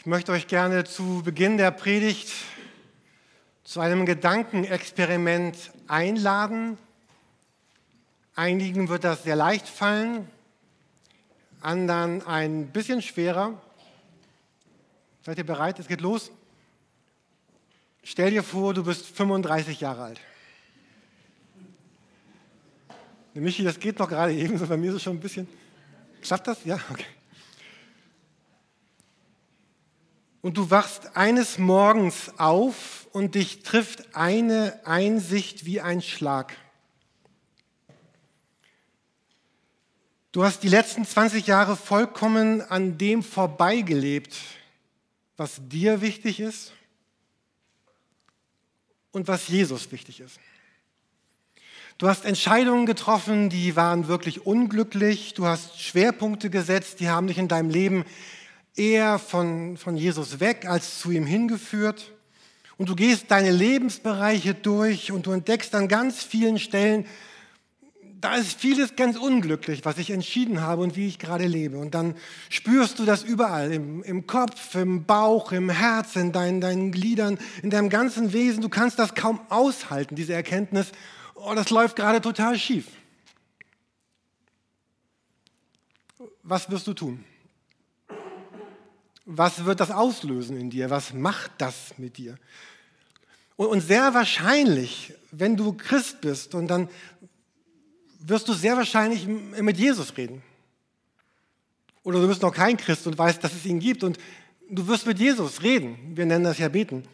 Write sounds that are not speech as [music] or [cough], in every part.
Ich möchte euch gerne zu Beginn der Predigt zu einem Gedankenexperiment einladen. Einigen wird das sehr leicht fallen, anderen ein bisschen schwerer. Seid ihr bereit? Es geht los. Stell dir vor, du bist 35 Jahre alt. Michi, das geht noch gerade eben, so bei mir ist es schon ein bisschen. Klappt das? Ja, okay. Und du wachst eines Morgens auf und dich trifft eine Einsicht wie ein Schlag. Du hast die letzten 20 Jahre vollkommen an dem vorbeigelebt, was dir wichtig ist und was Jesus wichtig ist. Du hast Entscheidungen getroffen, die waren wirklich unglücklich. Du hast Schwerpunkte gesetzt, die haben dich in deinem Leben eher von, von Jesus weg als zu ihm hingeführt. Und du gehst deine Lebensbereiche durch und du entdeckst an ganz vielen Stellen, da ist vieles ganz unglücklich, was ich entschieden habe und wie ich gerade lebe. Und dann spürst du das überall, im, im Kopf, im Bauch, im Herz, in deinen, deinen Gliedern, in deinem ganzen Wesen. Du kannst das kaum aushalten, diese Erkenntnis. Oh, das läuft gerade total schief. Was wirst du tun? Was wird das auslösen in dir? Was macht das mit dir? Und sehr wahrscheinlich, wenn du Christ bist, und dann wirst du sehr wahrscheinlich mit Jesus reden. Oder du bist noch kein Christ und weißt, dass es ihn gibt und du wirst mit Jesus reden. Wir nennen das ja beten.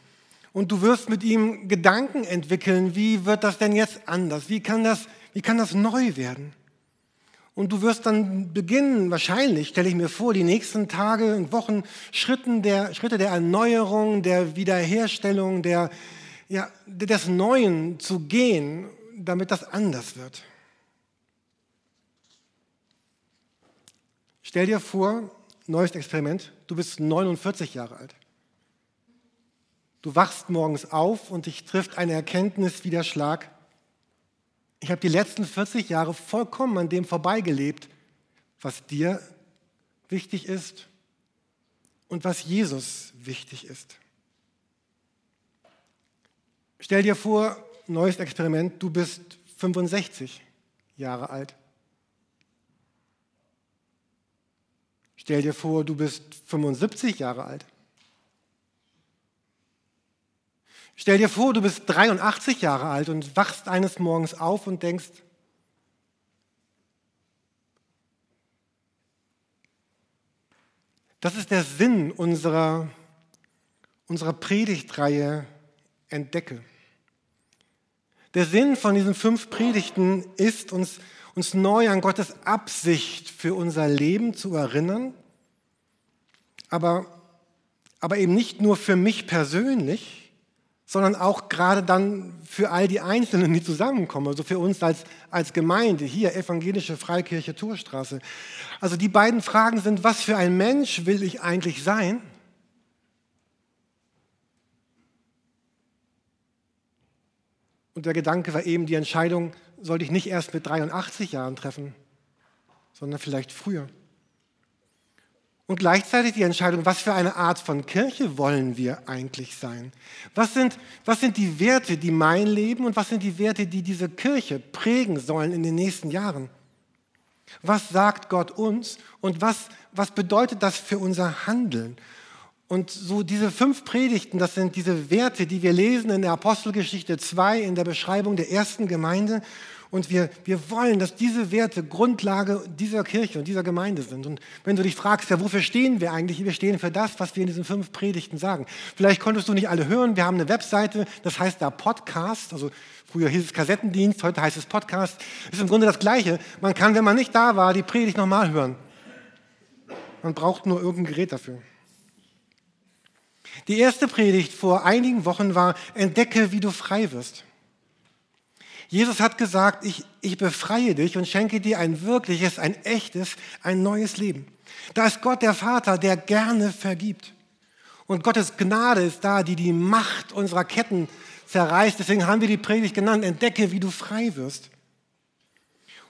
Und du wirst mit ihm Gedanken entwickeln, wie wird das denn jetzt anders? Wie kann das, wie kann das neu werden? Und du wirst dann beginnen, wahrscheinlich, stelle ich mir vor, die nächsten Tage und Wochen Schritten der, Schritte der Erneuerung, der Wiederherstellung, der, ja, des Neuen zu gehen, damit das anders wird. Stell dir vor, neues Experiment, du bist 49 Jahre alt. Du wachst morgens auf und dich trifft eine Erkenntnis wie der Schlag, ich habe die letzten 40 Jahre vollkommen an dem vorbeigelebt, was dir wichtig ist und was Jesus wichtig ist. Stell dir vor, neues Experiment, du bist 65 Jahre alt. Stell dir vor, du bist 75 Jahre alt. Stell dir vor, du bist 83 Jahre alt und wachst eines Morgens auf und denkst, das ist der Sinn unserer, unserer Predigtreihe Entdecke. Der Sinn von diesen fünf Predigten ist, uns, uns neu an Gottes Absicht für unser Leben zu erinnern, aber, aber eben nicht nur für mich persönlich, sondern auch gerade dann für all die Einzelnen, die zusammenkommen, also für uns als, als Gemeinde, hier Evangelische Freikirche Torstraße. Also die beiden Fragen sind, was für ein Mensch will ich eigentlich sein? Und der Gedanke war eben, die Entscheidung sollte ich nicht erst mit 83 Jahren treffen, sondern vielleicht früher. Und gleichzeitig die Entscheidung, was für eine Art von Kirche wollen wir eigentlich sein? Was sind, was sind die Werte, die mein Leben und was sind die Werte, die diese Kirche prägen sollen in den nächsten Jahren? Was sagt Gott uns und was, was bedeutet das für unser Handeln? Und so diese fünf Predigten, das sind diese Werte, die wir lesen in der Apostelgeschichte 2, in der Beschreibung der ersten Gemeinde. Und wir, wir wollen, dass diese Werte Grundlage dieser Kirche und dieser Gemeinde sind. Und wenn du dich fragst, ja, wofür stehen wir eigentlich? Wir stehen für das, was wir in diesen fünf Predigten sagen. Vielleicht konntest du nicht alle hören. Wir haben eine Webseite, das heißt da Podcast. Also früher hieß es Kassettendienst, heute heißt es Podcast. Ist im Grunde das Gleiche. Man kann, wenn man nicht da war, die Predigt nochmal hören. Man braucht nur irgendein Gerät dafür. Die erste Predigt vor einigen Wochen war, entdecke, wie du frei wirst. Jesus hat gesagt, ich, ich befreie dich und schenke dir ein wirkliches, ein echtes, ein neues Leben. Da ist Gott der Vater, der gerne vergibt. Und Gottes Gnade ist da, die die Macht unserer Ketten zerreißt. Deswegen haben wir die Predigt genannt, entdecke, wie du frei wirst.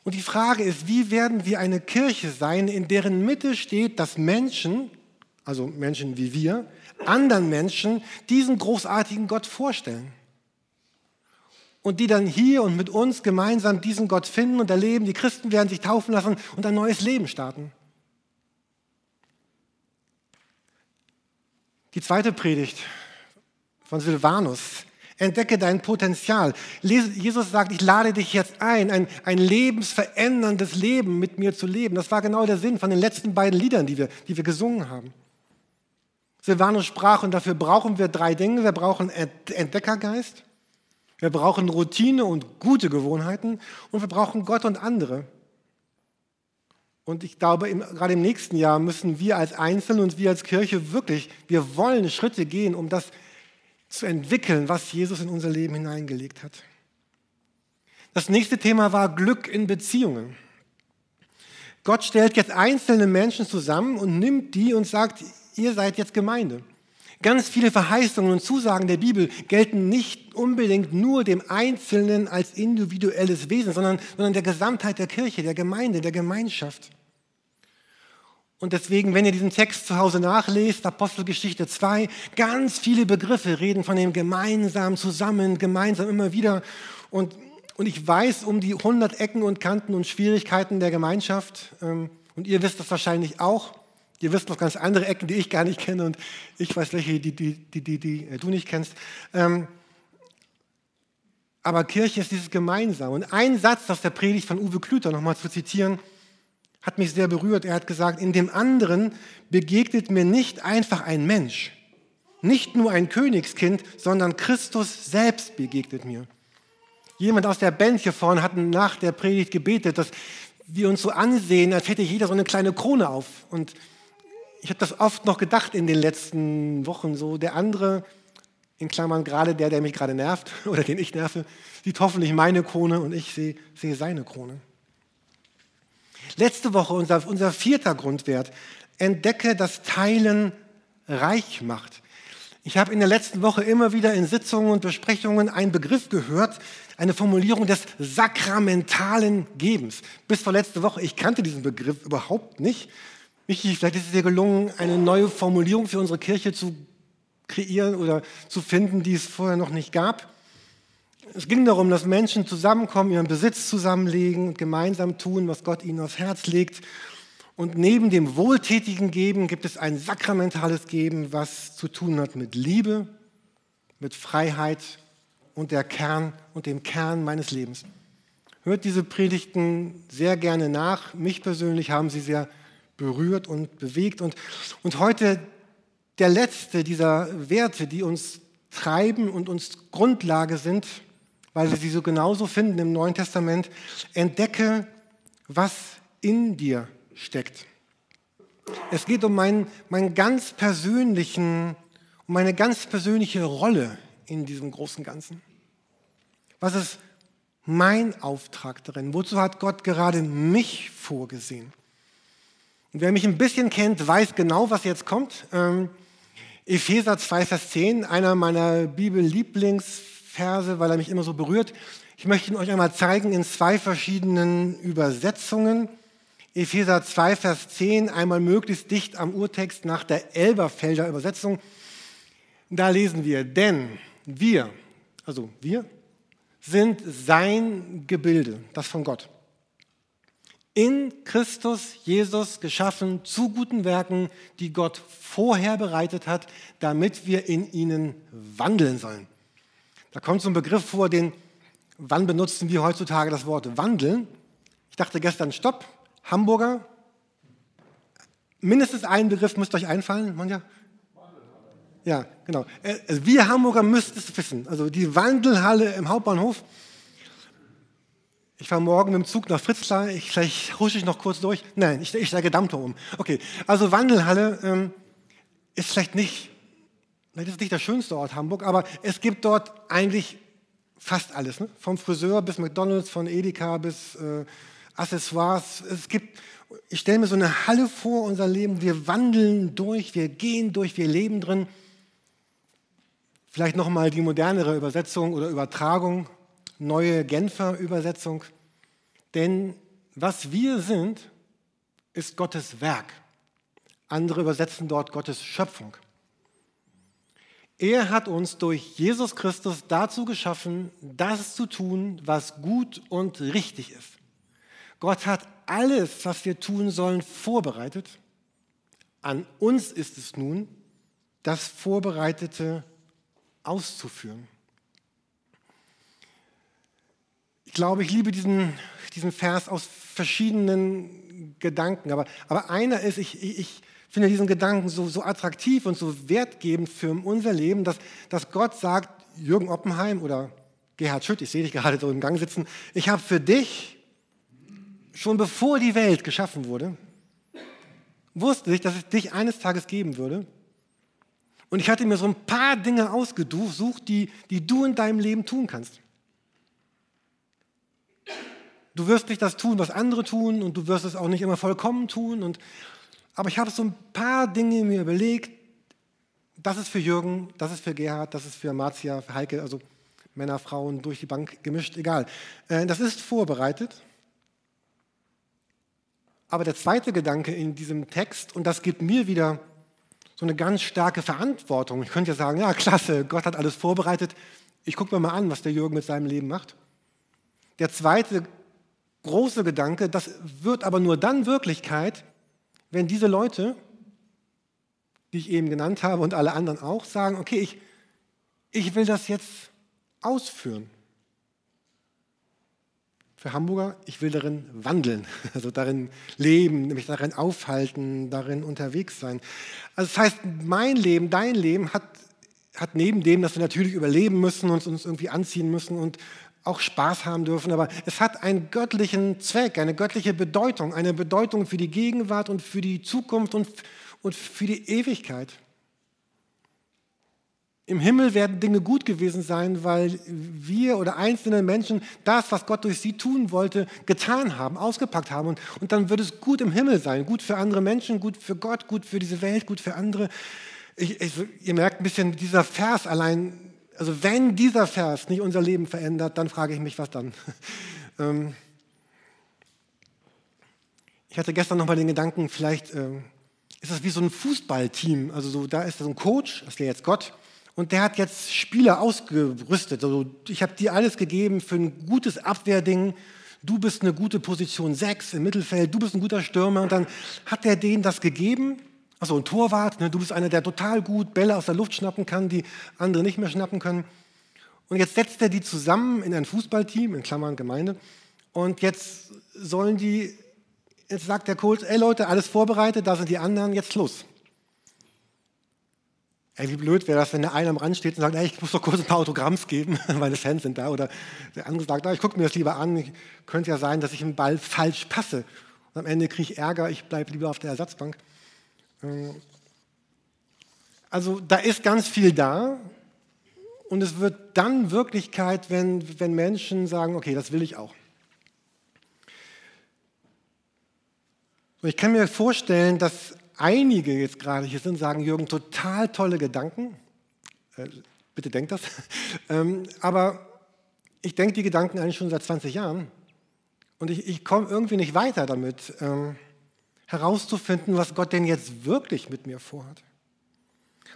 Und die Frage ist, wie werden wir eine Kirche sein, in deren Mitte steht, dass Menschen, also Menschen wie wir, anderen Menschen diesen großartigen Gott vorstellen. Und die dann hier und mit uns gemeinsam diesen Gott finden und erleben. Die Christen werden sich taufen lassen und ein neues Leben starten. Die zweite Predigt von Silvanus. Entdecke dein Potenzial. Jesus sagt, ich lade dich jetzt ein, ein, ein lebensveränderndes Leben mit mir zu leben. Das war genau der Sinn von den letzten beiden Liedern, die wir, die wir gesungen haben. Silvanus sprach, und dafür brauchen wir drei Dinge. Wir brauchen Entdeckergeist, wir brauchen Routine und gute Gewohnheiten und wir brauchen Gott und andere. Und ich glaube, gerade im nächsten Jahr müssen wir als Einzelne und wir als Kirche wirklich, wir wollen Schritte gehen, um das zu entwickeln, was Jesus in unser Leben hineingelegt hat. Das nächste Thema war Glück in Beziehungen. Gott stellt jetzt einzelne Menschen zusammen und nimmt die und sagt, ihr seid jetzt Gemeinde. Ganz viele Verheißungen und Zusagen der Bibel gelten nicht unbedingt nur dem Einzelnen als individuelles Wesen, sondern, sondern der Gesamtheit der Kirche, der Gemeinde, der Gemeinschaft. Und deswegen, wenn ihr diesen Text zu Hause nachlest, Apostelgeschichte 2, ganz viele Begriffe reden von dem gemeinsam, zusammen, gemeinsam immer wieder. Und, und ich weiß um die 100 Ecken und Kanten und Schwierigkeiten der Gemeinschaft. Ähm, und ihr wisst das wahrscheinlich auch. Ihr wisst noch ganz andere Ecken, die ich gar nicht kenne und ich weiß welche, die, die, die, die, äh, du nicht kennst. Ähm, aber Kirche ist dieses Gemeinsam. Und ein Satz aus der Predigt von Uwe Klüter nochmal zu zitieren, hat mich sehr berührt. Er hat gesagt, in dem anderen begegnet mir nicht einfach ein Mensch, nicht nur ein Königskind, sondern Christus selbst begegnet mir. Jemand aus der Band hier vorne hat nach der Predigt gebetet, dass wir uns so ansehen, als hätte jeder so eine kleine Krone auf. Und ich habe das oft noch gedacht in den letzten Wochen. So der andere, in Klammern gerade der, der mich gerade nervt [laughs] oder den ich nerve, sieht hoffentlich meine Krone und ich sehe, sehe seine Krone. Letzte Woche unser, unser vierter Grundwert. Entdecke, dass Teilen reich macht. Ich habe in der letzten Woche immer wieder in Sitzungen und Besprechungen einen Begriff gehört, eine Formulierung des sakramentalen Gebens. Bis vor letzte Woche, ich kannte diesen Begriff überhaupt nicht. Michi, vielleicht ist es dir gelungen, eine neue Formulierung für unsere Kirche zu kreieren oder zu finden, die es vorher noch nicht gab. Es ging darum, dass Menschen zusammenkommen, ihren Besitz zusammenlegen und gemeinsam tun, was Gott ihnen aufs Herz legt. Und neben dem wohltätigen Geben gibt es ein sakramentales Geben, was zu tun hat mit Liebe, mit Freiheit und der Kern und dem Kern meines Lebens. Hört diese Predigten sehr gerne nach. Mich persönlich haben sie sehr berührt und bewegt. Und, und heute der letzte dieser Werte, die uns treiben und uns Grundlage sind, weil wir sie so genauso finden im Neuen Testament. Entdecke, was in dir steckt. Es geht um meinen, meinen ganz persönlichen, um meine ganz persönliche Rolle in diesem großen Ganzen. Was ist mein Auftrag darin? Wozu hat Gott gerade mich vorgesehen? Und wer mich ein bisschen kennt, weiß genau, was jetzt kommt. Ähm, Epheser 2, Vers 10, einer meiner Bibel-Lieblings- Verse, weil er mich immer so berührt. Ich möchte ihn euch einmal zeigen in zwei verschiedenen Übersetzungen. Epheser 2, Vers 10, einmal möglichst dicht am Urtext nach der Elberfelder Übersetzung. Da lesen wir, denn wir, also wir, sind sein Gebilde, das von Gott. In Christus Jesus geschaffen zu guten Werken, die Gott vorher bereitet hat, damit wir in ihnen wandeln sollen. Da kommt so ein Begriff vor, den, wann benutzen wir heutzutage das Wort wandeln? Ich dachte gestern, stopp, Hamburger. Mindestens einen Begriff müsste euch einfallen, Monja? Ja, genau. Äh, wir Hamburger müssten es wissen. Also die Wandelhalle im Hauptbahnhof. Ich fahre morgen mit dem Zug nach Fritzlar. Ich, vielleicht husche ich noch kurz durch. Nein, ich, ich steige Dampfer um. Okay, also Wandelhalle ähm, ist vielleicht nicht das ist nicht der schönste Ort Hamburg, aber es gibt dort eigentlich fast alles. Ne? Vom Friseur bis McDonalds, von Edeka bis äh, Accessoires. Es gibt, ich stelle mir so eine Halle vor, unser Leben. Wir wandeln durch, wir gehen durch, wir leben drin. Vielleicht nochmal die modernere Übersetzung oder Übertragung, neue Genfer Übersetzung. Denn was wir sind, ist Gottes Werk. Andere übersetzen dort Gottes Schöpfung. Er hat uns durch Jesus Christus dazu geschaffen, das zu tun, was gut und richtig ist. Gott hat alles, was wir tun sollen, vorbereitet. An uns ist es nun, das Vorbereitete auszuführen. Ich glaube, ich liebe diesen, diesen Vers aus verschiedenen Gedanken, aber, aber einer ist, ich, ich, finde diesen Gedanken so, so attraktiv und so wertgebend für unser Leben, dass, dass Gott sagt, Jürgen Oppenheim oder Gerhard Schütt, ich sehe dich gerade so im Gang sitzen, ich habe für dich, schon bevor die Welt geschaffen wurde, wusste ich, dass es dich eines Tages geben würde. Und ich hatte mir so ein paar Dinge ausgesucht, die, die du in deinem Leben tun kannst. Du wirst nicht das tun, was andere tun und du wirst es auch nicht immer vollkommen tun. Und, aber ich habe so ein paar Dinge mir überlegt. Das ist für Jürgen, das ist für Gerhard, das ist für Marzia, für Heike, also Männer, Frauen durch die Bank gemischt, egal. Äh, das ist vorbereitet. Aber der zweite Gedanke in diesem Text, und das gibt mir wieder so eine ganz starke Verantwortung. Ich könnte ja sagen, ja, klasse, Gott hat alles vorbereitet. Ich gucke mir mal an, was der Jürgen mit seinem Leben macht. Der zweite große Gedanke, das wird aber nur dann Wirklichkeit, wenn diese Leute, die ich eben genannt habe und alle anderen auch, sagen, okay, ich, ich will das jetzt ausführen. Für Hamburger, ich will darin wandeln, [laughs] also darin leben, nämlich darin aufhalten, darin unterwegs sein. Also das heißt, mein Leben, dein Leben hat, hat neben dem, dass wir natürlich überleben müssen und uns irgendwie anziehen müssen und auch Spaß haben dürfen, aber es hat einen göttlichen Zweck, eine göttliche Bedeutung, eine Bedeutung für die Gegenwart und für die Zukunft und, und für die Ewigkeit. Im Himmel werden Dinge gut gewesen sein, weil wir oder einzelne Menschen das, was Gott durch sie tun wollte, getan haben, ausgepackt haben. Und, und dann wird es gut im Himmel sein, gut für andere Menschen, gut für Gott, gut für diese Welt, gut für andere. Ich, ich, ihr merkt ein bisschen, dieser Vers allein also wenn dieser Vers nicht unser Leben verändert, dann frage ich mich, was dann? [laughs] Ähm, ich hatte gestern noch mal den Gedanken, vielleicht ähm, ist das wie so ein Fußballteam. Also so, da ist so ein Coach, das wäre jetzt Gott, und der hat jetzt Spieler ausgerüstet. Also ich habe dir alles gegeben für ein gutes Abwehrding. Du bist eine gute Position 6 im Mittelfeld, du bist ein guter Stürmer. Und dann hat er denen das gegeben also ein Torwart, ne, du bist einer, der total gut Bälle aus der Luft schnappen kann, die andere nicht mehr schnappen können. Und jetzt setzt er die zusammen in ein Fußballteam, in Klammern Gemeinde. Und jetzt sollen die, jetzt sagt der Coach, ey Leute, alles vorbereitet, da sind die anderen, jetzt los. Ey, wie blöd wäre das, wenn der eine am Rand steht und sagt, ey, ich muss doch kurz ein paar Autogramms geben, [laughs] meine Fans sind da. Oder der andere sagt, ich gucke mir das lieber an, ich, könnte ja sein, dass ich im Ball falsch passe. Und am Ende kriege ich Ärger, ich bleibe lieber auf der Ersatzbank. Also da ist ganz viel da und es wird dann Wirklichkeit, wenn, wenn Menschen sagen, okay, das will ich auch. Ich kann mir vorstellen, dass einige jetzt gerade hier sind, sagen, Jürgen, total tolle Gedanken. Äh, bitte denkt das. [laughs] ähm, aber ich denke die Gedanken eigentlich schon seit 20 Jahren und ich, ich komme irgendwie nicht weiter damit. Ähm, herauszufinden, was Gott denn jetzt wirklich mit mir vorhat.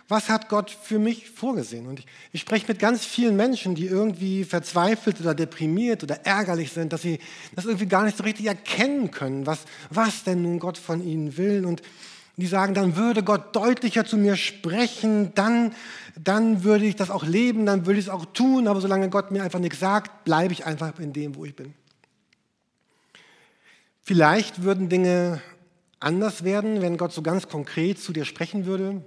Was hat Gott für mich vorgesehen? Und ich, ich, spreche mit ganz vielen Menschen, die irgendwie verzweifelt oder deprimiert oder ärgerlich sind, dass sie das irgendwie gar nicht so richtig erkennen können, was, was denn nun Gott von ihnen will. Und die sagen, dann würde Gott deutlicher zu mir sprechen, dann, dann würde ich das auch leben, dann würde ich es auch tun, aber solange Gott mir einfach nichts sagt, bleibe ich einfach in dem, wo ich bin. Vielleicht würden Dinge anders werden, wenn Gott so ganz konkret zu dir sprechen würde?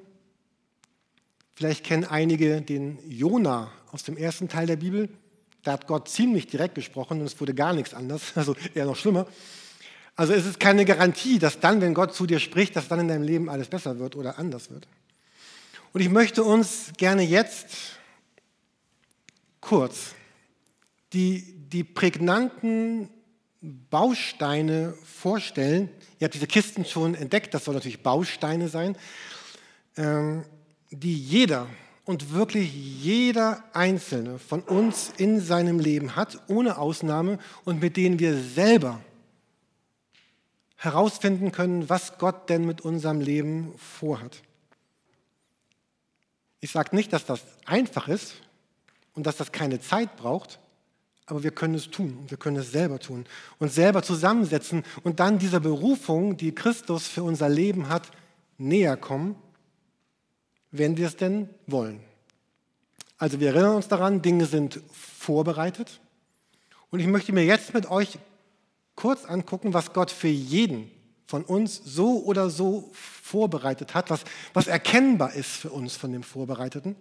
Vielleicht kennen einige den Jona aus dem ersten Teil der Bibel. Da hat Gott ziemlich direkt gesprochen und es wurde gar nichts anders, [laughs] also eher noch schlimmer. Also es ist keine Garantie, dass dann, wenn Gott zu dir spricht, dass dann in deinem Leben alles besser wird oder anders wird. Und ich möchte uns gerne jetzt kurz die, die prägnanten Bausteine vorstellen. Ihr habt diese Kisten schon entdeckt, das soll natürlich Bausteine sein, ähm, die jeder und wirklich jeder Einzelne von uns in seinem Leben hat, ohne Ausnahme, und mit denen wir selber herausfinden können, was Gott denn mit unserem Leben vorhat. Ich sage nicht, dass das einfach ist und dass das keine Zeit braucht, aber wir können es tun. Wir können es selber tun. Und selber zusammensetzen und dann dieser Berufung, die Christus für unser Leben hat, näher kommen, wenn wir es denn wollen. Also wir erinnern uns daran, Dinge sind vorbereitet. Und ich möchte mir jetzt mit euch kurz angucken, was Gott für jeden von uns so oder so vorbereitet hat, was, was erkennbar ist für uns von dem Vorbereiteten.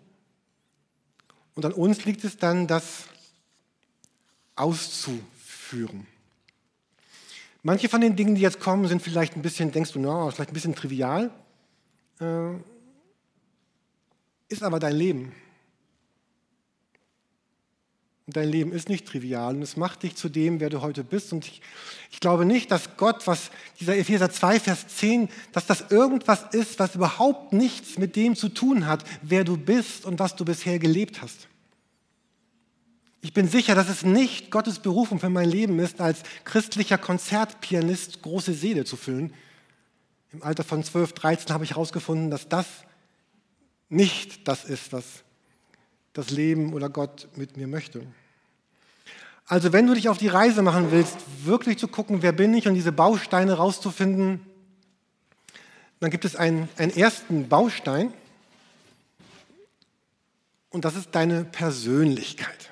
Und an uns liegt es dann, das auszuführen. Manche von den Dingen, die jetzt kommen, sind vielleicht ein bisschen, denkst du, no, vielleicht ein bisschen trivial, äh, ist aber dein Leben. Und dein Leben ist nicht trivial und es macht dich zu dem, wer du heute bist. Und ich, ich, glaube nicht, dass Gott, was dieser Epheser 2, Vers 10, dass das irgendwas ist, was überhaupt nichts mit dem zu tun hat, wer du bist und was du bisher gelebt hast. Ich bin sicher, dass es nicht Gottes Berufung für mein Leben ist, als christlicher Konzertpianist große Seele zu füllen. Im Alter von 12, 13 habe ich herausgefunden, dass das nicht das ist, was das Leben oder Gott mit mir möchte. Also wenn du dich auf die Reise machen willst, wirklich zu gucken, wer bin ich und diese Bausteine rauszufinden, dann gibt es einen, einen ersten Baustein und das ist deine Persönlichkeit.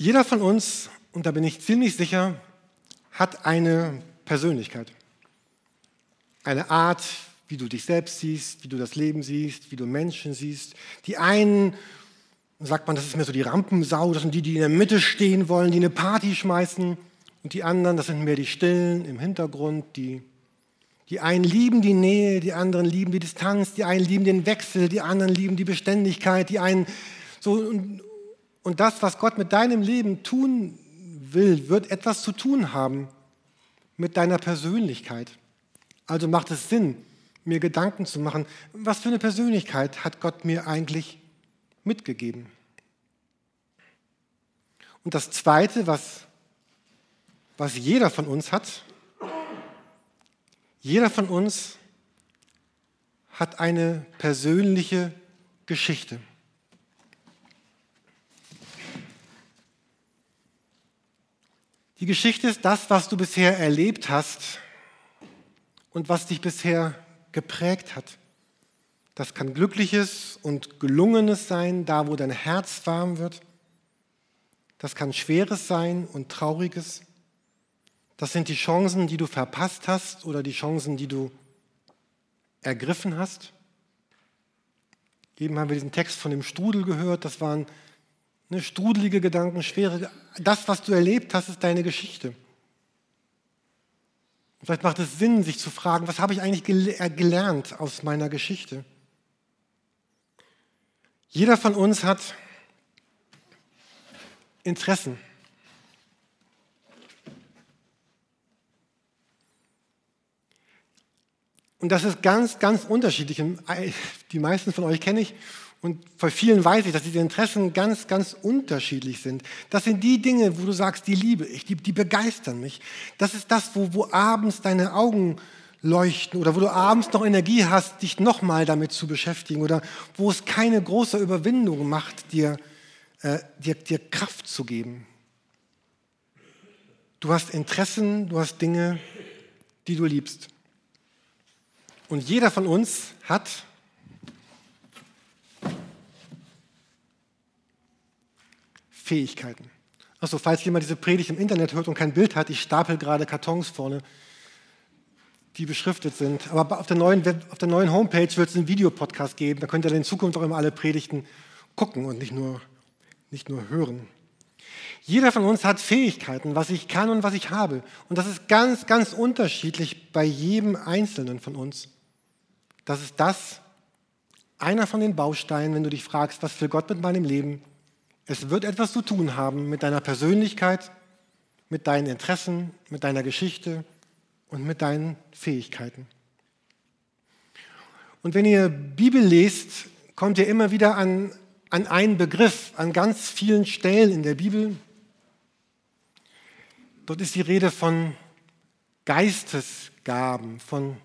Jeder von uns, und da bin ich ziemlich sicher, hat eine Persönlichkeit. Eine Art, wie du dich selbst siehst, wie du das Leben siehst, wie du Menschen siehst. Die einen, sagt man, das ist mehr so die Rampensau, das sind die, die in der Mitte stehen wollen, die eine Party schmeißen. Und die anderen, das sind mehr die Stillen im Hintergrund, die, die einen lieben die Nähe, die anderen lieben die Distanz, die einen lieben den Wechsel, die anderen lieben die Beständigkeit, die einen so. Und das, was Gott mit deinem Leben tun will, wird etwas zu tun haben mit deiner Persönlichkeit. Also macht es Sinn, mir Gedanken zu machen, was für eine Persönlichkeit hat Gott mir eigentlich mitgegeben. Und das Zweite, was, was jeder von uns hat, jeder von uns hat eine persönliche Geschichte. Die Geschichte ist das, was du bisher erlebt hast und was dich bisher geprägt hat. Das kann Glückliches und Gelungenes sein, da wo dein Herz warm wird. Das kann Schweres sein und Trauriges. Das sind die Chancen, die du verpasst hast oder die Chancen, die du ergriffen hast. Eben haben wir diesen Text von dem Strudel gehört. Das waren ne, strudelige Gedanken, schwere. Das, was du erlebt hast, ist deine Geschichte. Vielleicht macht es Sinn, sich zu fragen, was habe ich eigentlich äh, gelernt aus meiner Geschichte? Jeder von uns hat Interessen. Und das ist ganz, ganz unterschiedlich. Die meisten von euch kenne ich und bei vielen weiß ich, dass diese Interessen ganz, ganz unterschiedlich sind. Das sind die Dinge, wo du sagst, die liebe ich, die, die begeistern mich. Das ist das, wo, wo abends deine Augen leuchten oder wo du abends noch Energie hast, dich nochmal damit zu beschäftigen oder wo es keine große Überwindung macht, dir, äh, dir, dir Kraft zu geben. Du hast Interessen, du hast Dinge, die du liebst. Und jeder von uns hat Fähigkeiten. Achso, falls jemand diese Predigt im Internet hört und kein Bild hat, ich stapel gerade Kartons vorne, die beschriftet sind. Aber auf der neuen, auf der neuen Homepage wird es einen Videopodcast geben. Da könnt ihr in Zukunft auch immer alle Predigten gucken und nicht nur, nicht nur hören. Jeder von uns hat Fähigkeiten, was ich kann und was ich habe. Und das ist ganz, ganz unterschiedlich bei jedem Einzelnen von uns. Das ist das, einer von den Bausteinen, wenn du dich fragst, was will Gott mit meinem Leben? Es wird etwas zu tun haben mit deiner Persönlichkeit, mit deinen Interessen, mit deiner Geschichte und mit deinen Fähigkeiten. Und wenn ihr Bibel lest, kommt ihr immer wieder an an einen Begriff an ganz vielen Stellen in der Bibel. Dort ist die Rede von Geistesgaben, von,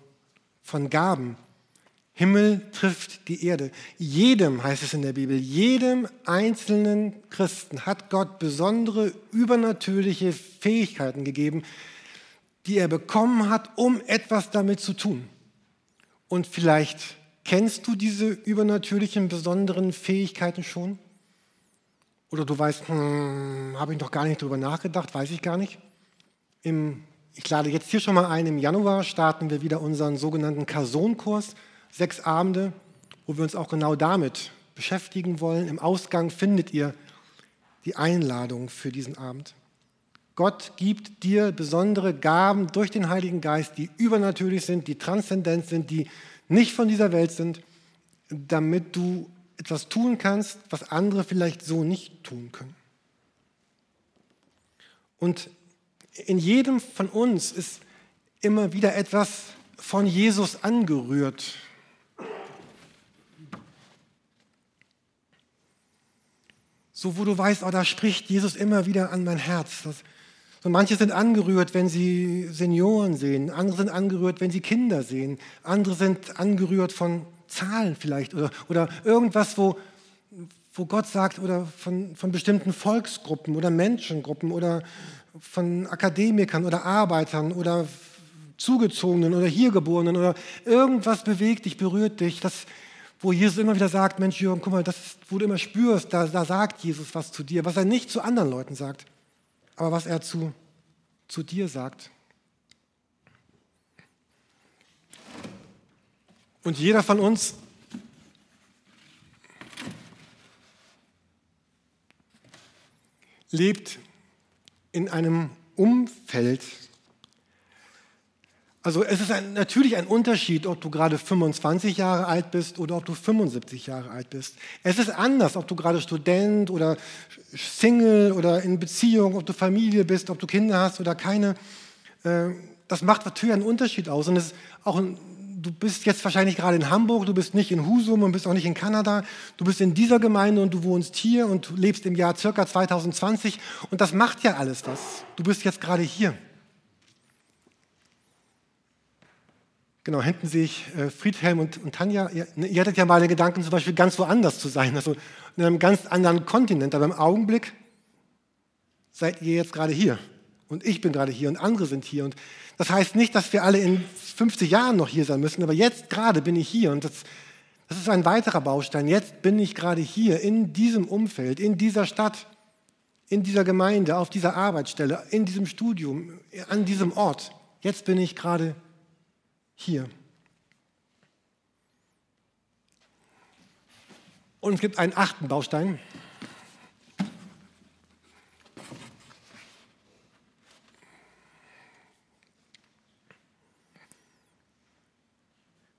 von Gaben. Himmel trifft die Erde. Jedem, heißt es in der Bibel, jedem einzelnen Christen hat Gott besondere übernatürliche Fähigkeiten gegeben, die er bekommen hat, um etwas damit zu tun. Und vielleicht kennst du diese übernatürlichen, besonderen Fähigkeiten schon? Oder du weißt, hm, habe ich noch gar nicht drüber nachgedacht, weiß ich gar nicht. Im, ich lade jetzt hier schon mal ein, im Januar starten wir wieder unseren sogenannten Kason-Kurs sechs Abende, wo wir uns auch genau damit beschäftigen wollen. Im Ausgang findet ihr die Einladung für diesen Abend. Gott gibt dir besondere Gaben durch den Heiligen Geist, die übernatürlich sind, die transzendent sind, die nicht von dieser Welt sind, damit du etwas tun kannst, was andere vielleicht so nicht tun können. Und in jedem von uns ist immer wieder etwas von Jesus angerührt. So, wo du weißt, oh, da spricht Jesus immer wieder an mein Herz. Das, so manche sind angerührt, wenn sie Senioren sehen, andere sind angerührt, wenn sie Kinder sehen, andere sind angerührt von Zahlen vielleicht oder, oder irgendwas, wo, wo Gott sagt, oder von, von bestimmten Volksgruppen oder Menschengruppen oder von Akademikern oder Arbeitern oder Zugezogenen oder Hiergeborenen oder irgendwas bewegt dich, berührt dich. Das, wo Jesus immer wieder sagt, Mensch Jürgen, guck mal, das, wo du immer spürst, da, da sagt Jesus was zu dir, was er nicht zu anderen Leuten sagt, aber was er zu, zu dir sagt. Und jeder von uns lebt in einem Umfeld, also es ist ein, natürlich ein Unterschied, ob du gerade 25 Jahre alt bist oder ob du 75 Jahre alt bist. Es ist anders, ob du gerade Student oder Single oder in Beziehung, ob du Familie bist, ob du Kinder hast oder keine. Äh, das macht natürlich einen Unterschied aus. Und es auch ein, du bist jetzt wahrscheinlich gerade in Hamburg, du bist nicht in Husum und bist auch nicht in Kanada. Du bist in dieser Gemeinde und du wohnst hier und lebst im Jahr circa 2020. Und das macht ja alles was. Du bist jetzt gerade hier. Genau, hinten sehe ich äh, Friedhelm und, und Tanja. Ihr, ne, ihr, hattet ja mal den Gedanken, zum Beispiel ganz woanders zu sein, also in einem ganz anderen Kontinent. Aber im Augenblick seid ihr jetzt gerade hier. Und ich bin gerade hier und andere sind hier. Und das heißt nicht, dass wir alle in 50 Jahren noch hier sein müssen, aber jetzt gerade bin ich hier. Und das, das ist ein weiterer Baustein. Jetzt bin ich gerade hier, in diesem Umfeld, in dieser Stadt, in dieser Gemeinde, auf dieser Arbeitsstelle, in diesem Studium, an diesem Ort. Jetzt bin ich gerade hier hier. Und es gibt einen achten Baustein.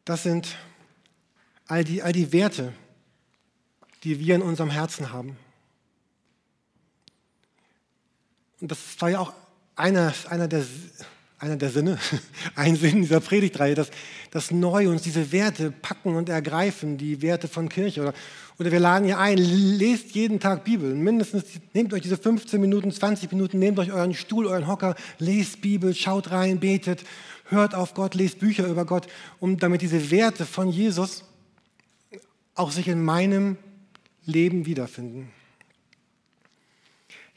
Das sind all die, all die Werte, die wir in unserem Herzen haben. Und das war ja auch einer, einer der einer der Sinne, [laughs] ein Sinn dieser Predigtreihe, dass, dass neu uns diese Werte packen und ergreifen, die Werte von Kirche. Oder, oder wir laden ihr ein, lest jeden Tag Bibel. Mindestens, nehmt euch diese 15 Minuten, 20 Minuten, nehmt euch euren Stuhl, euren Hocker, lest Bibel, schaut rein, betet, hört auf Gott, lest Bücher über Gott, um damit diese Werte von Jesus auch sich in meinem Leben wiederfinden.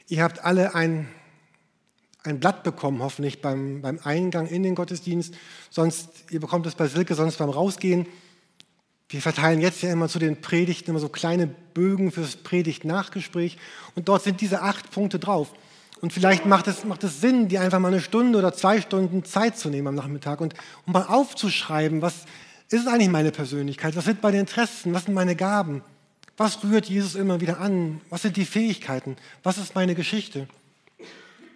Ihr habt alle ein ein Blatt bekommen, hoffentlich beim, beim Eingang in den Gottesdienst. Sonst, ihr bekommt es bei Silke sonst beim Rausgehen. Wir verteilen jetzt ja immer zu den Predigten immer so kleine Bögen fürs Predigt-Nachgespräch. Und dort sind diese acht Punkte drauf. Und vielleicht macht es, macht es Sinn, dir einfach mal eine Stunde oder zwei Stunden Zeit zu nehmen am Nachmittag und um mal aufzuschreiben, was ist eigentlich meine Persönlichkeit? Was sind meine Interessen? Was sind meine Gaben? Was rührt Jesus immer wieder an? Was sind die Fähigkeiten? Was ist meine Geschichte?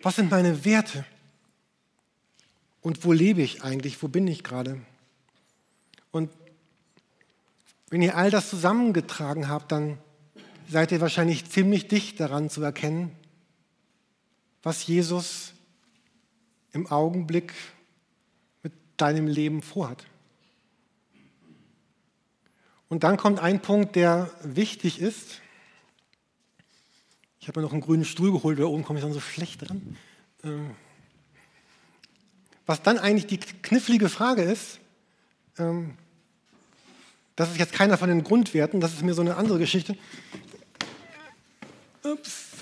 Was sind meine Werte? Und wo lebe ich eigentlich? Wo bin ich gerade? Und wenn ihr all das zusammengetragen habt, dann seid ihr wahrscheinlich ziemlich dicht daran zu erkennen, was Jesus im Augenblick mit deinem Leben vorhat. Und dann kommt ein Punkt, der wichtig ist. Ich habe mir noch einen grünen Stuhl geholt, da oben komme ich dann so schlecht dran. Ähm, was dann eigentlich die knifflige Frage ist, ähm, das ist jetzt keiner von den Grundwerten, das ist mir so eine andere Geschichte. Ups.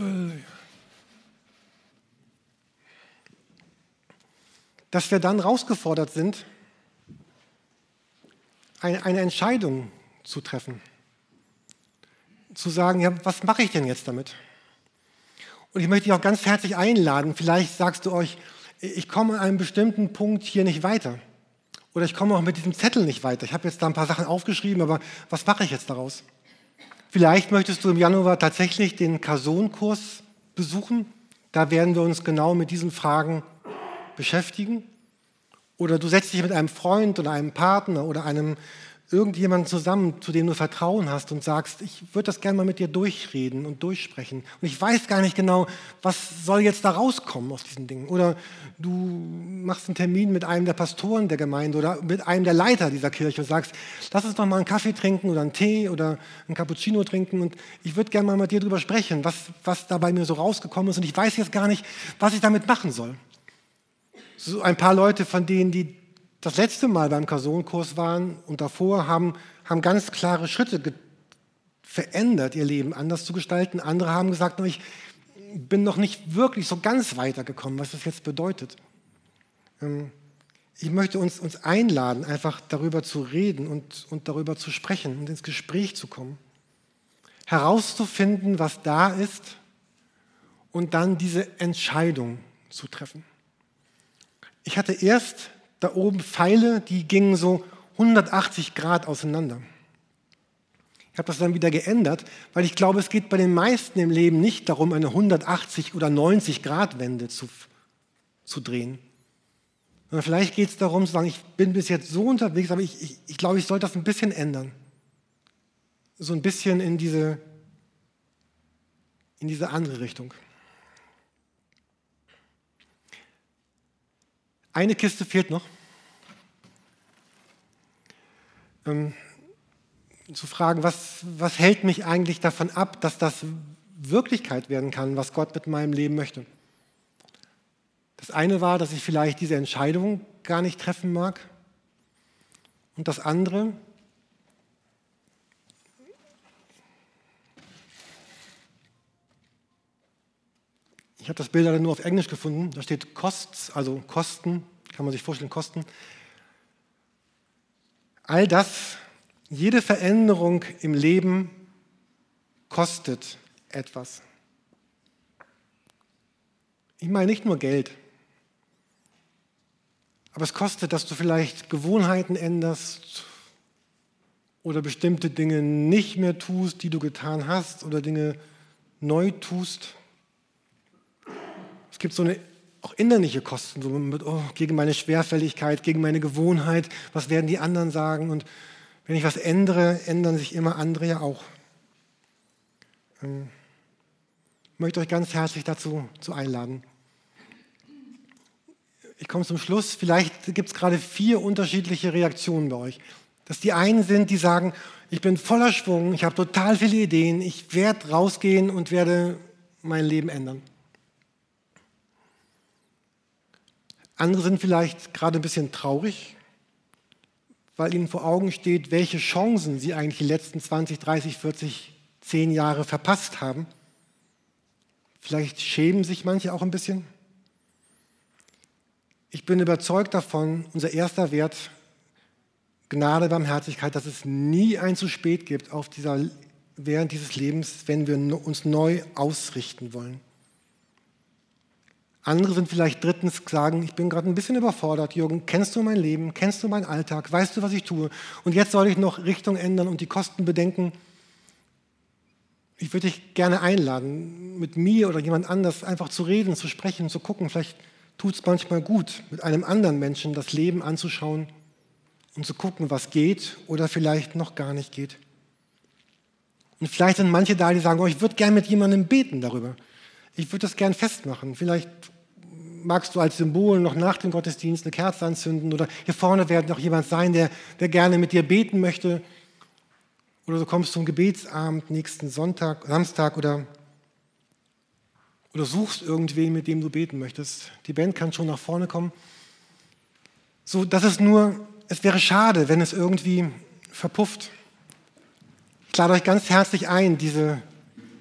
Dass wir dann herausgefordert sind, eine Entscheidung zu treffen. Zu sagen, ja, was mache ich denn jetzt damit? Und ich möchte dich auch ganz herzlich einladen. Vielleicht sagst du euch, ich komme an einem bestimmten Punkt hier nicht weiter. Oder ich komme auch mit diesem Zettel nicht weiter. Ich habe jetzt da ein paar Sachen aufgeschrieben, aber was mache ich jetzt daraus? Vielleicht möchtest du im Januar tatsächlich den Kason-Kurs besuchen. Da werden wir uns genau mit diesen Fragen beschäftigen. Oder du setzt dich mit einem Freund oder einem Partner oder einem irgendjemanden zusammen, zu dem du Vertrauen hast und sagst, ich würde das gerne mal mit dir durchreden und durchsprechen. Und ich weiß gar nicht genau, was soll jetzt da rauskommen aus diesen Dingen. Oder du machst einen Termin mit einem der Pastoren der Gemeinde oder mit einem der Leiter dieser Kirche und sagst, lass uns doch mal einen Kaffee trinken oder einen Tee oder einen Cappuccino trinken und ich würde gerne mal mit dir darüber sprechen, was, was da bei mir so rausgekommen ist und ich weiß jetzt gar nicht, was ich damit machen soll. So ein paar Leute von denen, die das letzte Mal beim Kason-Kurs waren und davor haben, haben ganz klare Schritte verändert, ihr Leben anders zu gestalten. Andere haben gesagt, ich bin noch nicht wirklich so ganz weitergekommen, was das jetzt bedeutet. Ähm, ich möchte uns, uns einladen, einfach darüber zu reden und, und darüber zu sprechen und ins Gespräch zu kommen. Herauszufinden, was da ist und dann diese Entscheidung zu treffen. Ich hatte erst da oben Pfeile, die gingen so 180 Grad auseinander. Ich habe das dann wieder geändert, weil ich glaube, es geht bei den meisten im Leben nicht darum, eine 180 oder 90 Grad Wende zu, zu drehen. Sondern vielleicht geht es darum zu sagen, ich bin bis jetzt so unterwegs, aber ich, ich, ich glaube, ich sollte das ein bisschen ändern. So ein bisschen in diese, in diese andere Richtung. Eine Kiste fehlt noch. Ähm, zu fragen, was, was hält mich eigentlich davon ab, dass das Wirklichkeit werden kann, was Gott mit meinem Leben möchte. Das eine war, dass ich vielleicht diese Entscheidung gar nicht treffen mag. Und das andere, Ich habe das Bild leider nur auf Englisch gefunden. Da steht Costs, also Kosten, kann man sich vorstellen, Kosten. All das, jede Veränderung im Leben kostet etwas. Ich meine nicht nur Geld, aber es kostet, dass du vielleicht Gewohnheiten änderst oder bestimmte Dinge nicht mehr tust, die du getan hast oder Dinge neu tust. Es gibt so eine auch innerliche Kosten, so mit, oh, gegen meine Schwerfälligkeit, gegen meine Gewohnheit, was werden die anderen sagen? Und wenn ich was ändere, ändern sich immer andere ja auch. Ähm, ich möchte euch ganz herzlich dazu zu einladen. Ich komme zum Schluss. Vielleicht gibt es gerade vier unterschiedliche Reaktionen bei euch. Dass die einen sind, die sagen, ich bin voller Schwung, ich habe total viele Ideen, ich werde rausgehen und werde mein Leben ändern. Andere sind vielleicht gerade ein bisschen traurig, weil ihnen vor Augen steht, welche Chancen sie eigentlich die letzten 20, 30, 40, 10 Jahre verpasst haben. Vielleicht schämen sich manche auch ein bisschen. Ich bin überzeugt davon, unser erster Wert, Gnade, Barmherzigkeit, dass es nie ein zu spät gibt auf dieser, während dieses Lebens, wenn wir uns neu ausrichten wollen. Andere sind vielleicht drittens sagen, ich bin gerade ein bisschen überfordert. Jürgen, kennst du mein Leben? Kennst du meinen Alltag? Weißt du, was ich tue? Und jetzt soll ich noch Richtung ändern und die Kosten bedenken. Ich würde dich gerne einladen, mit mir oder jemand anders einfach zu reden, zu sprechen, zu gucken. Vielleicht tut es manchmal gut, mit einem anderen Menschen das Leben anzuschauen und zu gucken, was geht oder vielleicht noch gar nicht geht. Und vielleicht sind manche da, die sagen, oh, ich würde gerne mit jemandem beten darüber. Ich würde das gern festmachen. Vielleicht magst du als Symbol noch nach dem Gottesdienst eine Kerze anzünden oder hier vorne wird noch jemand sein, der, der gerne mit dir beten möchte. Oder du kommst zum Gebetsabend nächsten Sonntag, Samstag oder oder suchst irgendwen, mit dem du beten möchtest. Die Band kann schon nach vorne kommen. So, das ist nur, es wäre schade, wenn es irgendwie verpufft. Ich lade euch ganz herzlich ein, diese,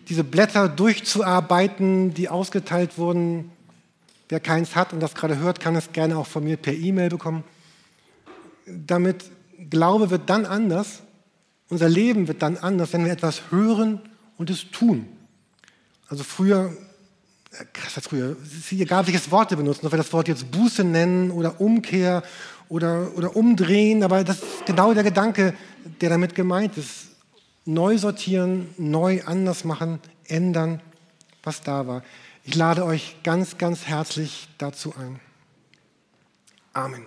diese Blätter durchzuarbeiten, die ausgeteilt wurden. Wer keins hat und das gerade hört, kann es gerne auch von mir per E-Mail bekommen. Damit Glaube wird dann anders, unser Leben wird dann anders, wenn wir etwas hören und es tun. Also früher, krass, früher, es ist egal welches Wort wir benutzen, ob wir das Wort jetzt Buße nennen oder Umkehr oder, oder umdrehen, aber das ist genau der Gedanke, der damit gemeint ist. Neu sortieren, neu anders machen, ändern, was da war. Ich lade euch ganz, ganz herzlich dazu ein. Amen.